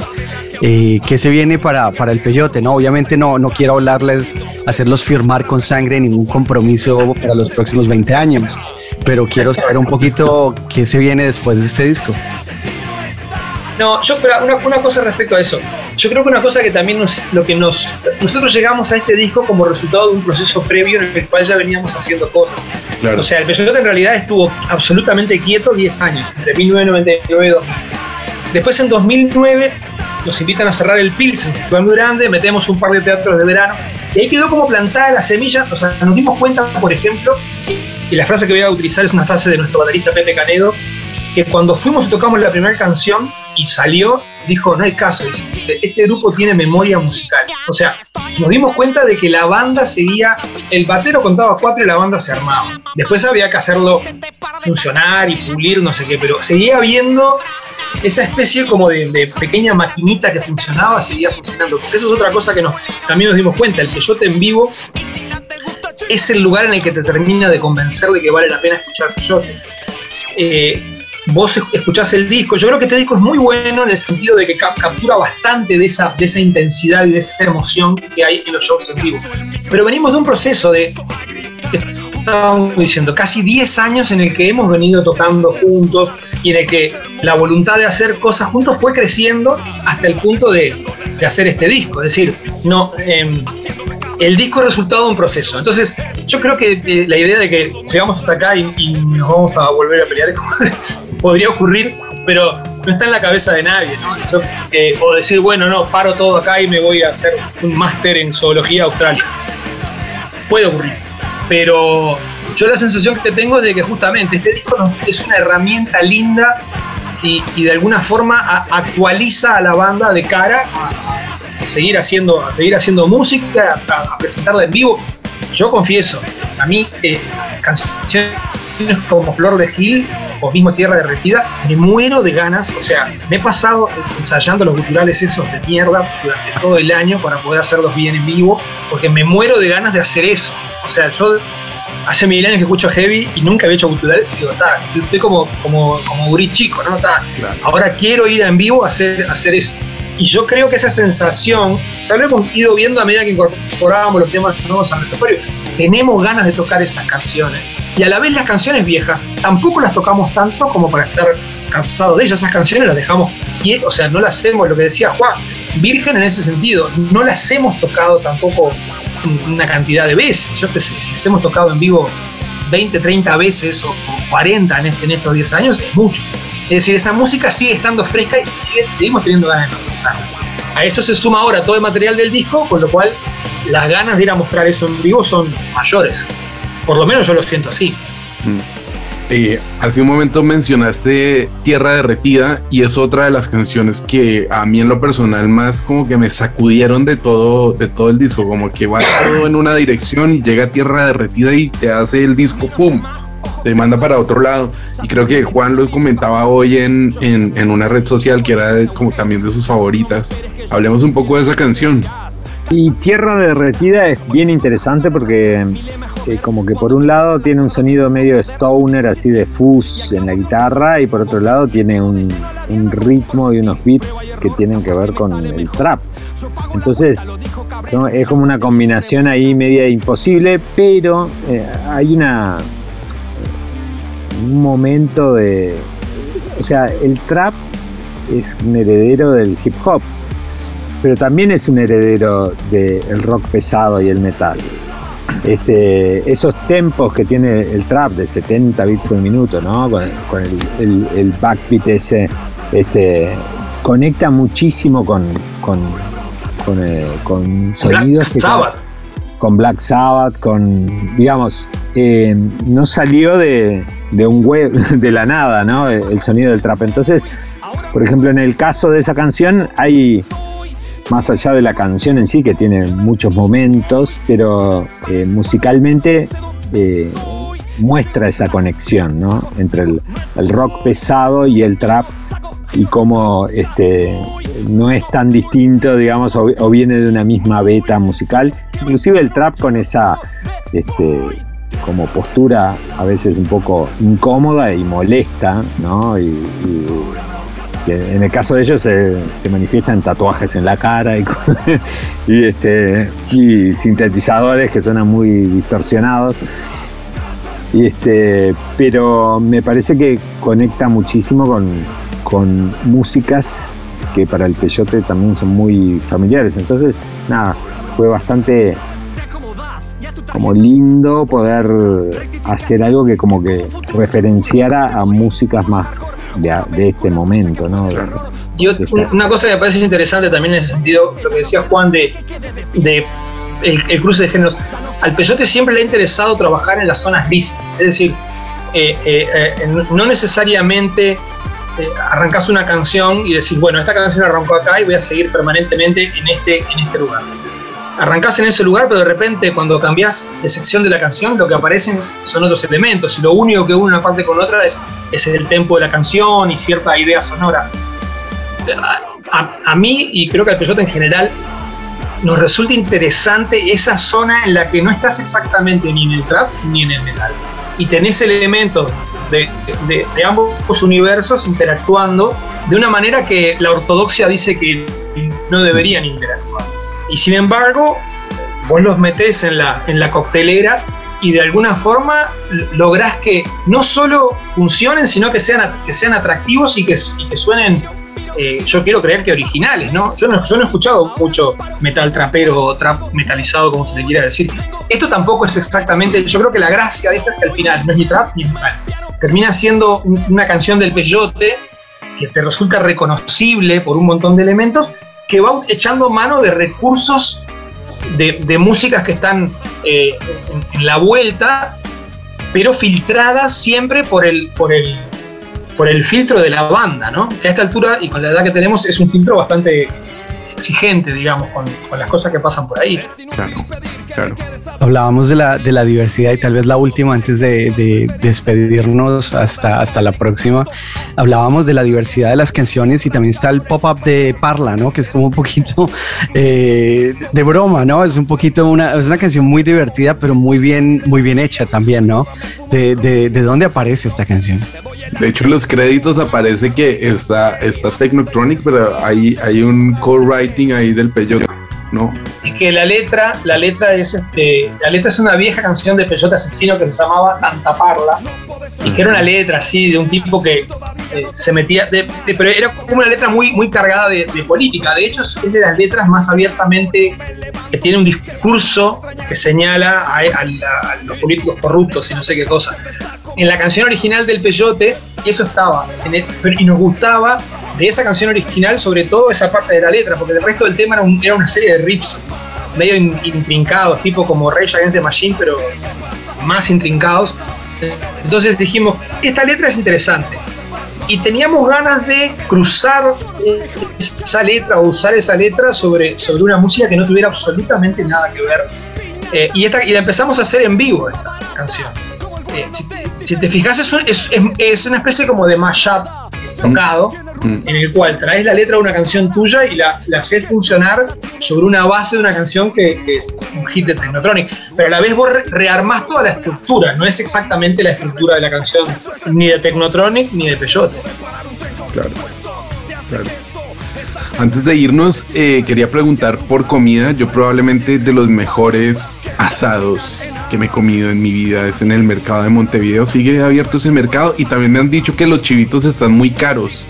Eh, ¿Qué se viene para, para el peyote? No, obviamente no, no quiero hablarles, hacerlos firmar con sangre ningún compromiso para los próximos 20 años, pero quiero saber un poquito qué se viene después de este disco.
No, yo una, una, cosa respecto a eso. Yo creo que una cosa que también nos, lo que nos nosotros llegamos a este disco como resultado de un proceso previo en el cual ya veníamos haciendo cosas. Claro. O sea, el Peyote en realidad estuvo absolutamente quieto 10 años, entre 1999 y 2000. Después en 2009 nos invitan a cerrar el Pilsen, un festival muy grande, metemos un par de teatros de verano y ahí quedó como plantada la semilla. O sea, nos dimos cuenta, por ejemplo, y la frase que voy a utilizar es una frase de nuestro baterista Pepe Canedo, que cuando fuimos y tocamos la primera canción y salió, dijo, no hay caso, este grupo tiene memoria musical. O sea, nos dimos cuenta de que la banda seguía, el batero contaba cuatro y la banda se armaba. Después había que hacerlo funcionar y pulir, no sé qué, pero seguía habiendo esa especie como de, de, pequeña maquinita que funcionaba, seguía funcionando. Porque eso es otra cosa que nos, también nos dimos cuenta, el peyote en vivo es el lugar en el que te termina de convencer de que vale la pena escuchar peyote. Eh, vos escuchás el disco, yo creo que este disco es muy bueno en el sentido de que captura bastante de esa, de esa intensidad y de esa emoción que hay en los shows en vivo. Pero venimos de un proceso de, estábamos diciendo, casi 10 años en el que hemos venido tocando juntos y el que la voluntad de hacer cosas juntos fue creciendo hasta el punto de, de hacer este disco. Es decir, no... Eh, el disco es resultado de un proceso. Entonces, yo creo que eh, la idea de que llegamos hasta acá y, nos vamos a volver a pelear *laughs* podría ocurrir, pero no está en la cabeza de nadie, ¿no? Eh, o decir, bueno, no, paro todo acá y me voy a hacer un máster en zoología australia. Puede ocurrir, pero yo la sensación que tengo es de que justamente este disco es una herramienta linda y, y de alguna forma a, actualiza a la banda de cara a, a seguir haciendo, a seguir haciendo música, a, a, presentarla en vivo. Yo confieso, a mí eh, canciones como Flor de Gil o mismo Tierra Derretida, me muero de ganas, o sea, me he pasado ensayando los culturales esos de mierda durante todo el año para poder hacerlos bien en vivo, porque me muero de ganas de hacer eso. O sea, yo hace mil años que escucho heavy y nunca había hecho culturales y digo, está, estoy como, como, como gurí chico, ¿no? Está, claro. ahora quiero ir en vivo a hacer, a hacer eso. Y yo creo que esa sensación, tal vez hemos ido viendo a medida que incorporábamos los temas nuevos al repertorio, tenemos ganas de tocar esas canciones. Y a la vez las canciones viejas tampoco las tocamos tanto como para estar cansados de ellas. Esas canciones las dejamos, o sea, no las hacemos, lo que decía Juan, virgen en ese sentido, no las hemos tocado tampoco una cantidad de veces. Yo que sé, si las hemos tocado en vivo 20, 30 veces o 40 en, este, en estos 10 años, es mucho. Es decir, esa música sigue estando fresca y sigue, seguimos teniendo ganas de tocarla. A eso se suma ahora todo el material del disco, con lo cual las ganas de ir a mostrar eso en vivo son mayores. Por lo menos yo lo siento así.
Mm. Eh, hace un momento mencionaste Tierra Derretida y es otra de las canciones que a mí en lo personal más como que me sacudieron de todo, de todo el disco, como que va todo en una dirección y llega Tierra Derretida y te hace el disco, ¡pum! Te manda para otro lado. Y creo que Juan lo comentaba hoy en, en, en una red social que era como también de sus favoritas. Hablemos un poco de esa canción.
Y Tierra Derretida es bien interesante porque como que por un lado tiene un sonido medio stoner, así de fuzz en la guitarra, y por otro lado tiene un, ritmo y unos beats que tienen que ver con el trap. Entonces es como una combinación ahí media imposible, pero eh, hay una un momento de... O sea, el trap es un heredero del hip hop pero también es un heredero del rock pesado y el metal. Este, esos tempos que tiene el trap de 70 bits por minuto, ¿no? Con, con el, el, el backbeat ese, este, conecta muchísimo con, con, con, eh, con sonidos que
Sabbath.
con Black Sabbath, con, digamos, eh, no salió de, de un web, *laughs* de la nada, ¿no? El sonido del trap. Entonces, por ejemplo, en el caso de esa canción hay, más allá de la canción en sí, que tiene muchos momentos, pero eh, musicalmente eh, muestra esa conexión, ¿no? Entre el, rock pesado y el trap y cómo este, no es tan distinto, digamos, o, o viene de una misma beta musical. Inclusive el trap con esa este, como postura a veces un poco incómoda y molesta, ¿no? Y- en el caso de ellos se, se manifiestan tatuajes en la cara *laughs* y, este, y sintetizadores que suenan muy distorsionados. Y este, pero me parece que conecta muchísimo con, con músicas que para el peyote también son muy familiares. Entonces, nada, fue bastante como lindo poder hacer algo que como que referenciara a músicas más de, de este momento, ¿no?
Y una cosa que me parece interesante también en ese sentido, lo que decía Juan de, de el, el cruce de géneros. Al peyote siempre le ha interesado trabajar en las zonas grises. Es decir, eh, eh, eh, no necesariamente arrancas una canción y decir, bueno, esta canción arrancó acá y voy a seguir permanentemente en este, en este lugar. Arrancás en ese lugar, pero de repente cuando cambias de sección de la canción, lo que aparecen son otros elementos. Y lo único que une una parte con otra es, es el tempo de la canción y cierta idea sonora a, mí y creo que al peyote en general nos resulta interesante esa zona en la que no estás exactamente ni en el trap ni en el metal y tenés elementos de, de- de ambos universos interactuando de una manera que la ortodoxia dice que no deberían interactuar y sin embargo vos los metés en la, en la coctelera y de alguna forma lográs que no solo funcionen, sino que sean, que sean atractivos y que, suenen, eh, yo quiero creer que originales, ¿no? Yo, ¿no? he escuchado mucho metal trapero o trap metalizado, como se le quiera decir. Esto tampoco es exactamente, yo creo que la gracia de esto es que al final no es ni trap ni metal. Termina siendo un- una canción del peyote que te resulta reconocible por un montón de elementos, que va echando mano de recursos de, músicas que están eh, en, en la vuelta, pero filtradas siempre por el, por el por el filtro de la banda, ¿no? Que a esta altura y con la edad que tenemos es un filtro bastante exigente, digamos, con, con las cosas que pasan por ahí.
Claro, claro.
Hablábamos de la, de la diversidad y tal vez la última antes de, de despedirnos hasta, hasta la próxima. Hablábamos de la diversidad de las canciones y también está el pop-up de Parla, ¿no? Que es como un poquito *laughs* eh, de broma, ¿no? Es un poquito una, es una canción muy divertida, pero muy bien, muy bien hecha también, ¿no? De, de, de dónde aparece esta canción.
De hecho, en los créditos aparece que está, está Technotronic, pero hay, hay un ahí del peyote, ¿no?
Es que la letra, la letra es este, la letra es una vieja canción de Peyote Asesino que se llamaba Tanta Parla y que era una letra así de un tipo que eh, se metía, pero era como una letra muy, muy cargada de, política. De hecho, es de las letras más abiertamente que tiene un discurso que señala a, a los políticos corruptos y no sé qué cosa. En la canción original del Peyote, eso estaba, en el- y nos gustaba de esa canción original, sobre todo esa parte de la letra, porque el resto del tema era, un- era una serie de riffs medio in- intrincados, tipo como Rage Against the Machine, pero más intrincados. Entonces dijimos, esta letra es interesante. Y teníamos ganas de cruzar esa letra o usar esa letra sobre, sobre una música que no tuviera absolutamente nada que ver. Eh, y, esta, y la empezamos a hacer en vivo, esta canción. Eh, si, si te fijas, es, es, es- es una especie como de mashup tocado,
Mm.
en el cual traes la letra de una canción tuya y la, la haces funcionar sobre una base de una canción que, que es un hit de Technotronic. Pero a la vez vos re- rearmás toda la estructura, no es exactamente la estructura de la canción ni de Technotronic ni de Peyote.
Claro. claro. Antes de irnos, eh, quería preguntar por comida. Yo probablemente de los mejores asados que me he comido en mi vida es en el mercado de Montevideo. Sigue abierto ese mercado y también me han dicho que los chivitos están muy caros.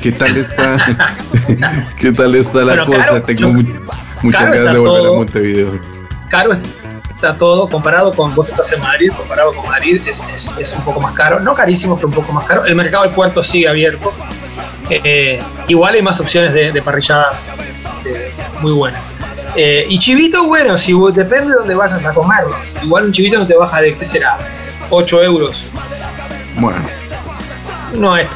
¿Qué tal está? *laughs* *laughs* ¿Qué tal está la cosa?
caro,
Tengo
yo-
muchas ganas
está
de volver
todo.
a Montevideo.
Caro, cuesta todo, comparado con, vos estás en Madrid, comparado con Madrid es, es- es un poco más caro, no carísimo, pero un poco más caro. El mercado del puerto sigue abierto. Eh, igual hay más opciones de, de parrilladas eh, muy buenas. Eh, y chivito, bueno, si depende de dónde vayas a comerlo. Igual un chivito no te baja de, ¿qué será? 8 euros.
Bueno,
No es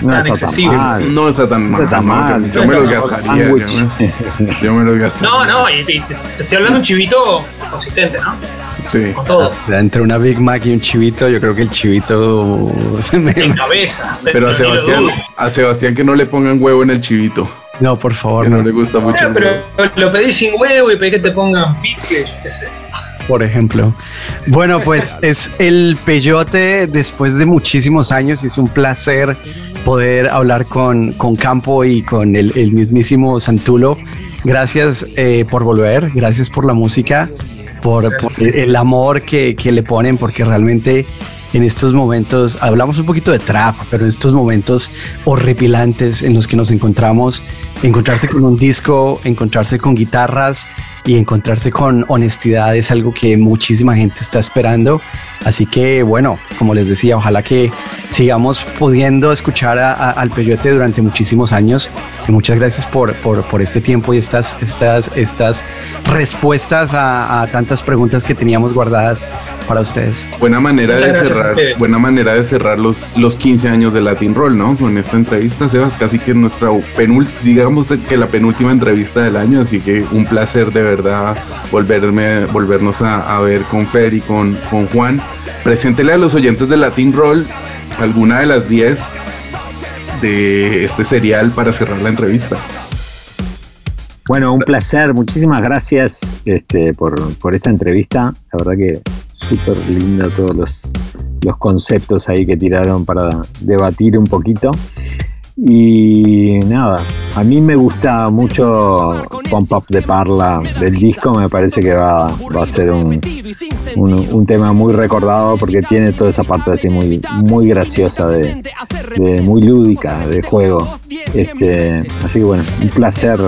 No
tan
está tan
excesivo.
mal.
no está tan mal.
está
¿no?
mal.
Yo me lo gastaría. Yo me, yo me lo gastaría.
No, no, y, te estoy hablando de un chivito consistente, ¿no?
Sí.
Con todo.
Entre una Big Mac y un chivito, yo creo que el chivito *laughs* me-
En cabeza.
Pero a Sebastián, a Sebastián que no le pongan huevo en el chivito.
No, por favor,
Que no
no.
le gusta mucho.
Ah,
el
pero lo pedís sin huevo y pedís que te pongan pique, yo qué sé.
por ejemplo. Bueno, pues *laughs* es el peyote después de muchísimos años y es un placer poder hablar con, con Campo y con el, el mismísimo Santulo. Gracias eh, por volver, gracias por la música, por, por el amor que, que le ponen, porque realmente en estos momentos, hablamos un poquito de trap, pero en estos momentos horripilantes en los que nos encontramos, encontrarse con un disco, encontrarse con guitarras y encontrarse con honestidad es algo que muchísima gente está esperando. Así que bueno, como les decía, ojalá que sigamos pudiendo escuchar a- a- al Peyote durante muchísimos años. Y muchas gracias por, por, por este tiempo y estas, estas, estas respuestas a, a tantas preguntas que teníamos guardadas para ustedes.
Buena manera
Muchas
de cerrar, buena manera de cerrar los, los 15 años de Latin Roll, ¿no? Con esta entrevista, Sebas, casi que nuestra penúltima, digamos que la penúltima entrevista del año, así que un placer de verdad volverme, volvernos a, ver con Fer y con, con Juan. Preséntele a los oyentes de Latin Roll alguna de las 10 de este serial para cerrar la entrevista.
Bueno, un placer. Muchísimas gracias este, por, por esta entrevista. La verdad que súper lindo todos los, los conceptos ahí que tiraron para debatir un poquito. Y nada, a mí me gusta mucho Pump Up de Parla del disco. Me parece que va, va a ser un, un, un tema muy recordado porque tiene toda esa parte así muy, muy graciosa de, de- muy lúdica de juego. Este, así que bueno, un placer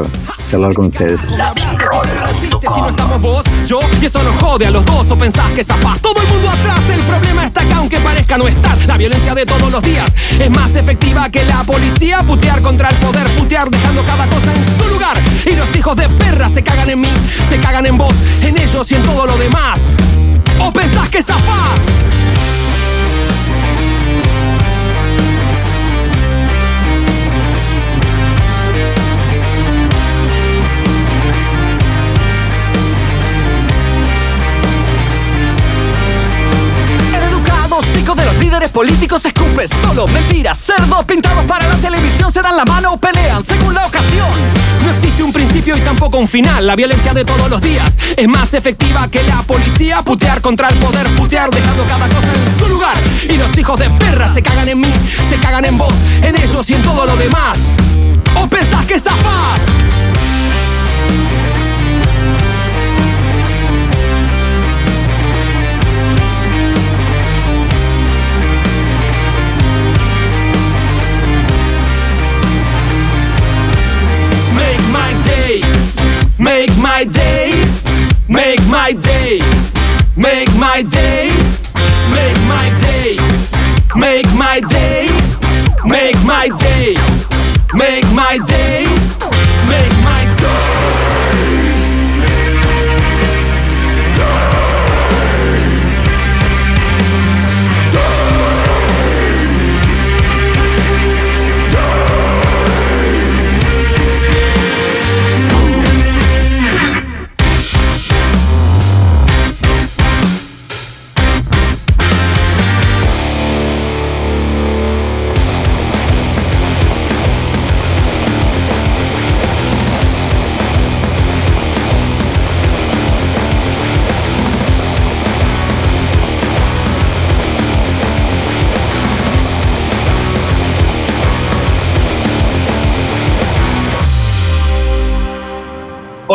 charlar con ustedes.
si no estamos vos, yo y eso nos jode a los dos o pensás que zafás. Todo el mundo atrás el problema está acá aunque parezca no estar. La violencia de todos los días es más efectiva que la policía. Putear contra el poder putear dejando cada cosa en su lugar. Y los hijos de perra se cagan en mí se cagan en vos en ellos y en todo lo demás o pensás que zafás políticos escupe solo mentiras, cerdos pintados para la televisión se dan la mano o pelean según la ocasión. No existe un principio y tampoco un final. La violencia de todos los días es más efectiva que la policía. Putear contra el poder, putear dejando cada cosa en su lugar. Y los hijos de perra se cagan en mí, se cagan en vos, en ellos y en todo lo demás. ¿O pensás que zafás? Make my day, make my day, make my day, make my day, make my day, make my day, make my day,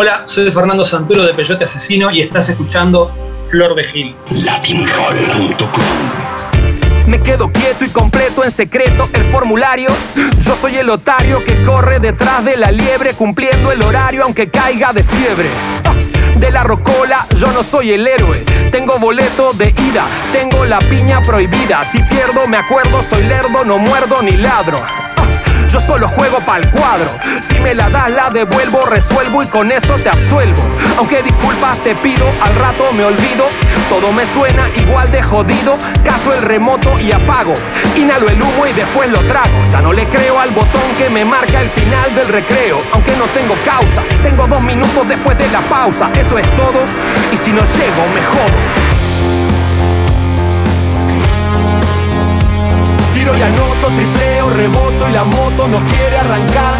Hola, soy Fernando Santuro de Peyote Asesino y estás escuchando Flor de Gil.
Latinroll.com
Me quedo quieto y completo en secreto el formulario. Yo soy el otario que corre detrás de la liebre cumpliendo el horario aunque caiga de fiebre. Ah, de la rocola, yo no soy el héroe. Tengo boleto de ida, tengo la piña prohibida. Si pierdo, me acuerdo, soy lerdo, no muerdo ni ladro. Yo solo juego pa'l cuadro. Si me la das, la devuelvo, resuelvo y con eso te absuelvo. Aunque disculpas te pido, al rato me olvido. Todo me suena igual de jodido. Caso el remoto y apago. Inhalo el humo y después lo trago. Ya no le creo al botón que me marca el final del recreo. Aunque no tengo causa, tengo dos minutos después de la pausa. Eso es todo. Y si no llego, me jodo. Tiro y anoto, tripleo, reboto y la moto no quiere arrancar.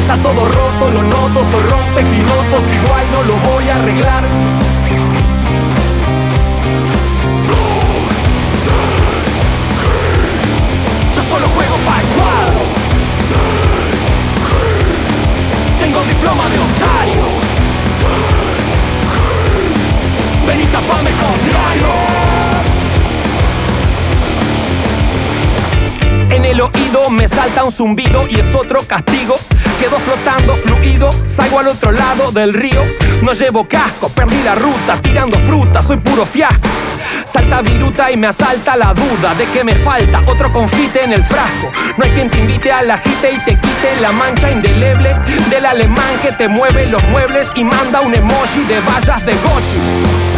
Está todo roto, lo noto, soy rompe pilotos, igual no lo voy a arreglar. Yo solo juego para el cuadro. Tengo diploma de otario. Ven y tapame con. El oído me salta un zumbido y es otro castigo. Quedo flotando fluido, salgo al otro lado del río. No llevo casco, perdí la ruta, tirando fruta, soy puro fiasco. Salta viruta y me asalta la duda de que me falta otro confite en el frasco. No hay quien te invite a la jite y te quite la mancha indeleble del alemán que te mueve los muebles y manda un emoji de vallas de Goshi.